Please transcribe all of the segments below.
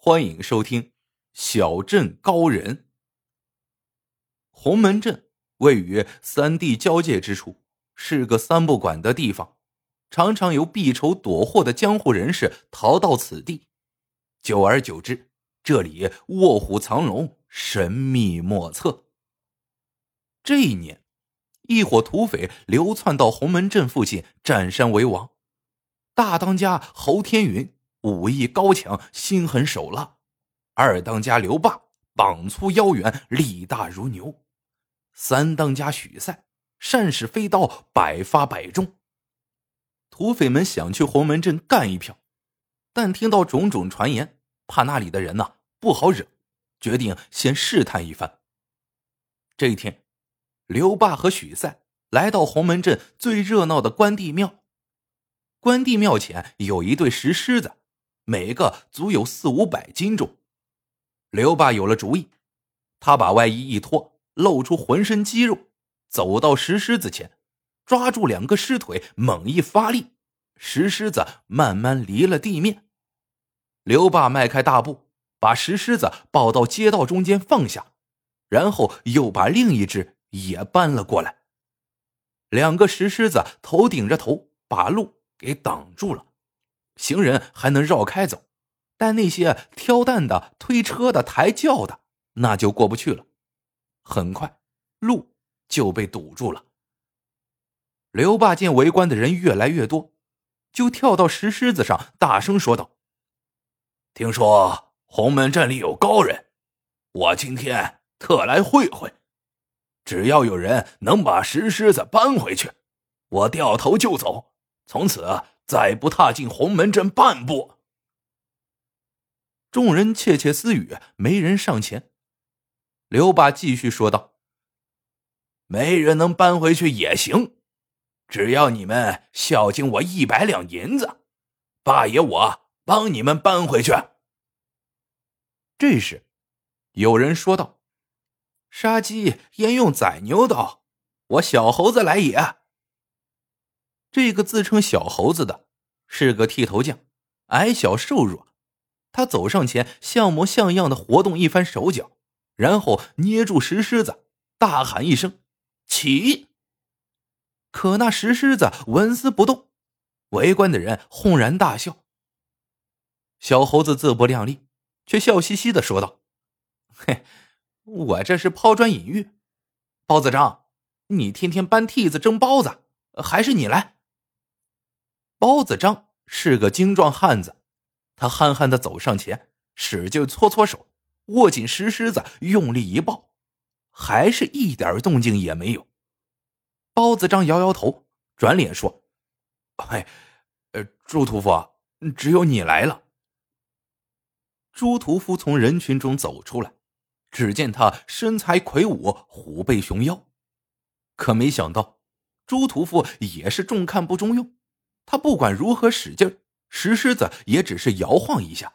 欢迎收听《小镇高人》。洪门镇位于三地交界之处，是个三不管的地方，常常有避仇躲祸的江湖人士逃到此地。久而久之，这里卧虎藏龙，神秘莫测。这一年，一伙土匪流窜到洪门镇附近，占山为王。大当家侯天云。武艺高强，心狠手辣；二当家刘霸膀粗腰圆，力大如牛；三当家许赛善使飞刀，百发百中。土匪们想去洪门镇干一票，但听到种种传言，怕那里的人呐不好惹，决定先试探一番。这一天，刘霸和许赛来到洪门镇最热闹的关帝庙。关帝庙前有一对石狮子。每个足有四五百斤重。刘爸有了主意，他把外衣一脱，露出浑身肌肉，走到石狮子前，抓住两个狮腿，猛一发力，石狮子慢慢离了地面。刘爸迈开大步，把石狮子抱到街道中间放下，然后又把另一只也搬了过来。两个石狮子头顶着头，把路给挡住了。行人还能绕开走，但那些挑担的、推车的、抬轿的，那就过不去了。很快，路就被堵住了。刘霸见围观的人越来越多，就跳到石狮子上，大声说道：“听说洪门镇里有高人，我今天特来会会。只要有人能把石狮子搬回去，我掉头就走，从此。”再不踏进洪门镇半步。众人窃窃私语，没人上前。刘霸继续说道：“没人能搬回去也行，只要你们孝敬我一百两银子，八爷我帮你们搬回去。”这时，有人说道：“杀鸡焉用宰牛刀？我小猴子来也。”这个自称小猴子的是个剃头匠，矮小瘦弱。他走上前，像模像样的活动一番手脚，然后捏住石狮子，大喊一声：“起！”可那石狮子纹丝不动。围观的人轰然大笑。小猴子自不量力，却笑嘻嘻的说道：“嘿，我这是抛砖引玉。包子张，你天天搬屉子蒸包子，还是你来？”包子张是个精壮汉子，他憨憨的走上前，使劲搓搓手，握紧石狮子，用力一抱，还是一点动静也没有。包子张摇摇头，转脸说：“哎，呃，朱屠夫，只有你来了。”朱屠夫从人群中走出来，只见他身材魁梧，虎背熊腰，可没想到，朱屠夫也是重看不中用。他不管如何使劲石狮子也只是摇晃一下。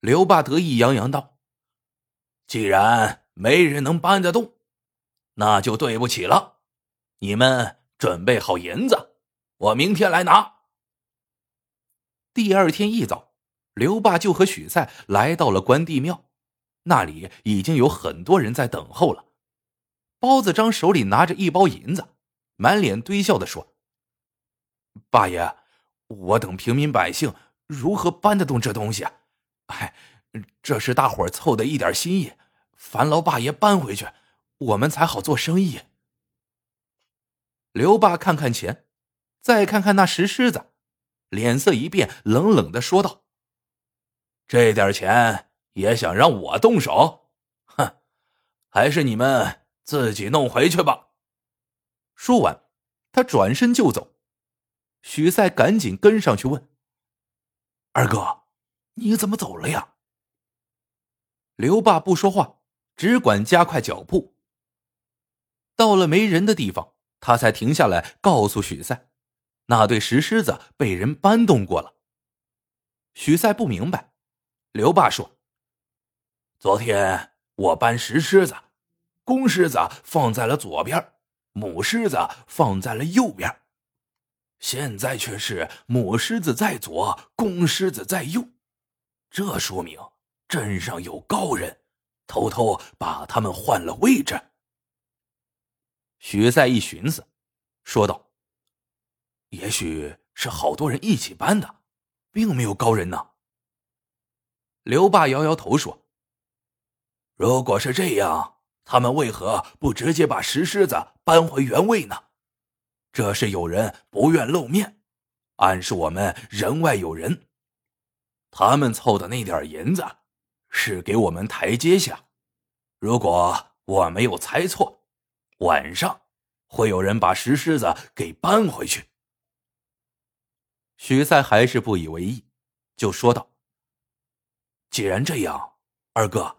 刘霸得意洋洋道：“既然没人能搬得动，那就对不起了。你们准备好银子，我明天来拿。”第二天一早，刘霸就和许赛来到了关帝庙，那里已经有很多人在等候了。包子张手里拿着一包银子，满脸堆笑的说。八爷，我等平民百姓如何搬得动这东西？哎，这是大伙凑的一点心意，烦劳八爷搬回去，我们才好做生意。刘爸看看钱，再看看那石狮子，脸色一变，冷冷的说道：“这点钱也想让我动手？哼，还是你们自己弄回去吧。”说完，他转身就走。许赛赶紧跟上去问：“二哥，你怎么走了呀？”刘爸不说话，只管加快脚步。到了没人的地方，他才停下来，告诉许赛：“那对石狮子被人搬动过了。”许赛不明白。刘爸说：“昨天我搬石狮子，公狮子放在了左边，母狮子放在了右边。”现在却是母狮子在左，公狮子在右，这说明镇上有高人，偷偷把他们换了位置。许赛一寻思，说道：“也许是好多人一起搬的，并没有高人呢。”刘爸摇摇头说：“如果是这样，他们为何不直接把石狮子搬回原位呢？这是有人不愿露面，暗示我们人外有人。他们凑的那点银子，是给我们台阶下。如果我没有猜错。”晚上会有人把石狮子给搬回去。许赛还是不以为意，就说道：“既然这样，二哥，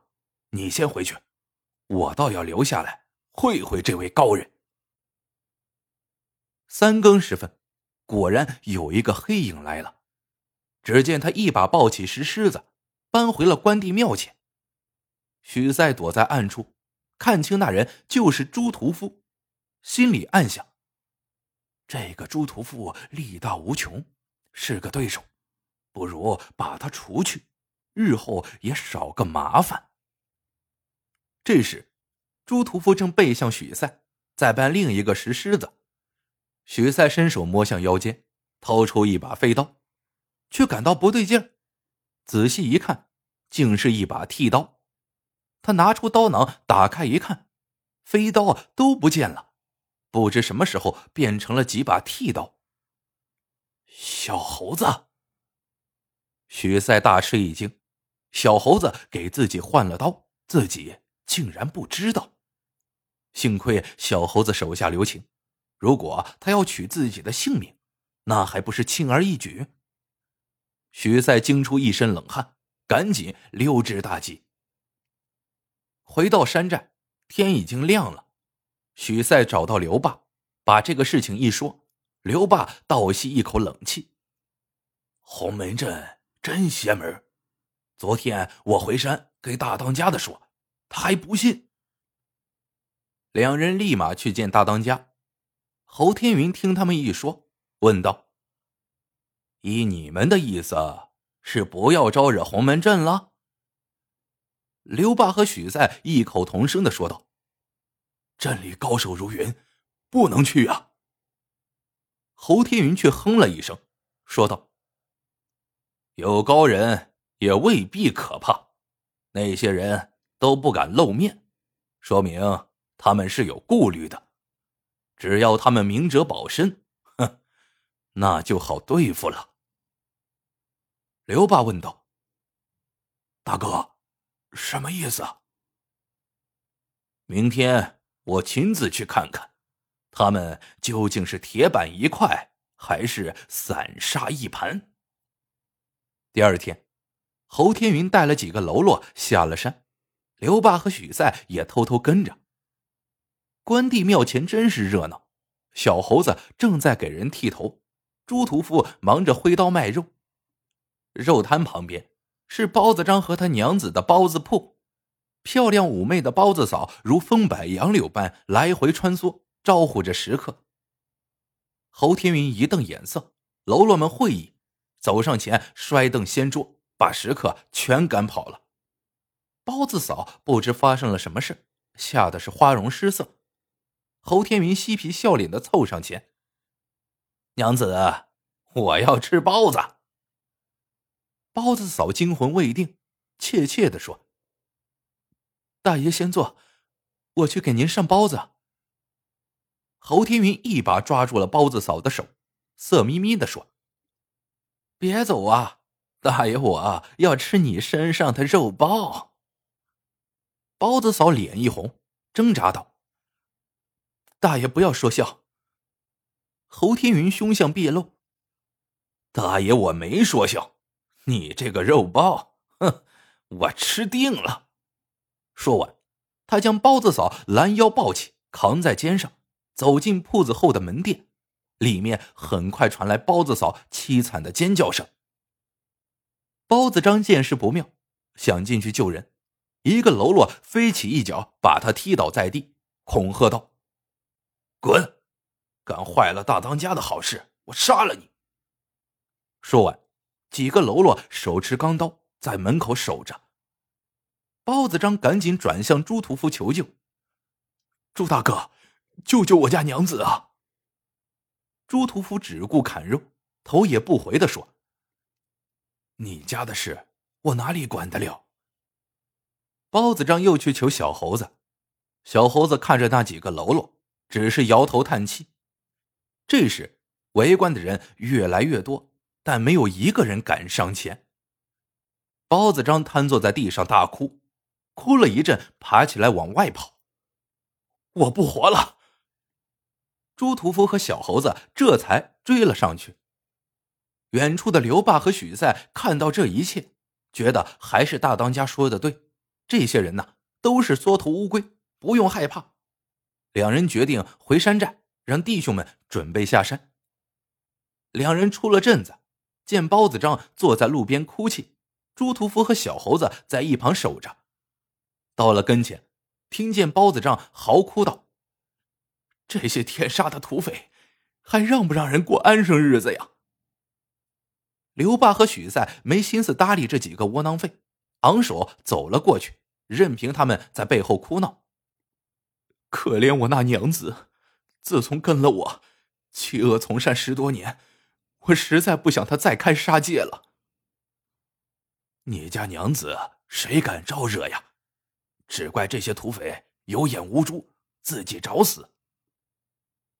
你先回去，我倒要留下来会会这位高人。”三更时分，果然有一个黑影来了。只见他一把抱起石狮子，搬回了关帝庙前。许赛躲在暗处。看清那人就是朱屠夫，心里暗想：这个朱屠夫力大无穷，是个对手，不如把他除去，日后也少个麻烦。这时，朱屠夫正背向许赛，在搬另一个石狮子。许赛伸手摸向腰间，掏出一把飞刀，却感到不对劲儿，仔细一看，竟是一把剃刀。他拿出刀囊，打开一看，飞刀都不见了，不知什么时候变成了几把剃刀。小猴子，许赛大吃一惊，小猴子给自己换了刀，自己竟然不知道。幸亏小猴子手下留情，如果他要取自己的性命，那还不是轻而易举？许赛惊出一身冷汗，赶紧溜之大吉。回到山寨，天已经亮了。许赛找到刘霸，把这个事情一说，刘霸倒吸一口冷气：“洪门镇真邪门！昨天我回山给大当家的说，他还不信。”两人立马去见大当家。侯天云听他们一说，问道：“依你们的意思，是不要招惹洪门镇了？”刘霸和许赛异口同声的说道：“镇里高手如云，不能去啊。”侯天云却哼了一声，说道：“有高人也未必可怕，那些人都不敢露面，说明他们是有顾虑的。只要他们明哲保身，哼，那就好对付了。”刘霸问道：“大哥。”什么意思？明天我亲自去看看，他们究竟是铁板一块，还是散沙一盘。第二天，侯天云带了几个喽啰下了山，刘霸和许赛也偷偷跟着。关帝庙前真是热闹，小猴子正在给人剃头，朱屠夫忙着挥刀卖肉，肉摊旁边。是包子张和他娘子的包子铺，漂亮妩媚的包子嫂如风摆杨柳般来回穿梭，招呼着食客。侯天云一瞪眼色，喽啰们会意，走上前摔凳掀桌，把食客全赶跑了。包子嫂不知发生了什么事，吓得是花容失色。侯天云嬉皮笑脸的凑上前：“娘子，我要吃包子。”包子嫂惊魂未定，怯怯的说：“大爷先坐，我去给您上包子。”侯天云一把抓住了包子嫂的手，色眯眯的说：“别走啊，大爷，我要吃你身上的肉包。”包子嫂脸一红，挣扎道：“大爷不要说笑。”侯天云凶相毕露：“大爷，我没说笑。”你这个肉包，哼，我吃定了！说完，他将包子嫂拦腰抱起，扛在肩上，走进铺子后的门店。里面很快传来包子嫂凄惨的尖叫声。包子张见势不妙，想进去救人，一个喽啰飞起一脚把他踢倒在地，恐吓道：“滚！敢坏了大当家的好事，我杀了你！”说完。几个喽啰手持钢刀在门口守着。包子张赶紧转向朱屠夫求救：“朱大哥，救救我家娘子啊！”朱屠夫只顾砍肉，头也不回的说：“你家的事，我哪里管得了？”包子张又去求小猴子，小猴子看着那几个喽啰，只是摇头叹气。这时，围观的人越来越多，但没有一个人敢上前。包子张瘫坐在地上大哭，哭了一阵，爬起来往外跑。我不活了！朱屠夫和小猴子这才追了上去。远处的刘爸和许赛看到这一切，觉得还是大当家说的对。这些人呢，都是缩头乌龟，不用害怕。两人决定回山寨，让弟兄们准备下山。两人出了镇子，见包子张坐在路边哭泣，朱屠夫和小猴子在一旁守着。到了跟前，听见包子张嚎哭道：“这些天杀的土匪，还让不让人过安生日子呀？”刘爸和许赛没心思搭理这几个窝囊废，昂首走了过去。任凭他们在背后哭闹。可怜我那娘子，自从跟了我，弃恶从善十多年，我实在不想她再开杀戒了。你家娘子谁敢招惹呀？只怪这些土匪有眼无珠，自己找死。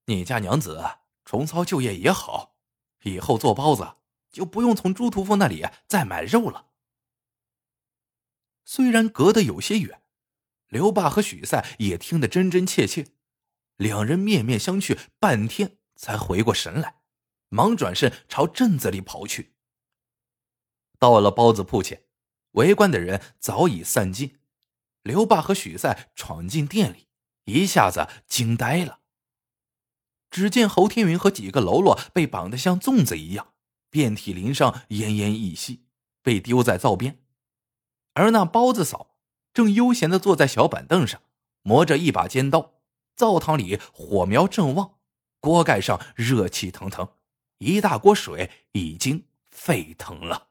你家娘子重操旧业也好，以后做包子就不用从朱屠夫那里再买肉了。虽然隔得有些远，刘爸和许赛也听得真真切切，两人面面相觑，半天才回过神来，忙转身朝镇子里跑去。到了包子铺前，围观的人早已散尽。刘爸和许赛闯进店里，一下子惊呆了。只见侯天云和几个喽啰被绑得像粽子一样，遍体鳞伤，奄奄一息，被丢在灶边。而那包子嫂正悠闲的坐在小板凳上，磨着一把尖刀。灶堂里火苗正旺，锅盖上热气腾腾，一大锅水已经沸腾了。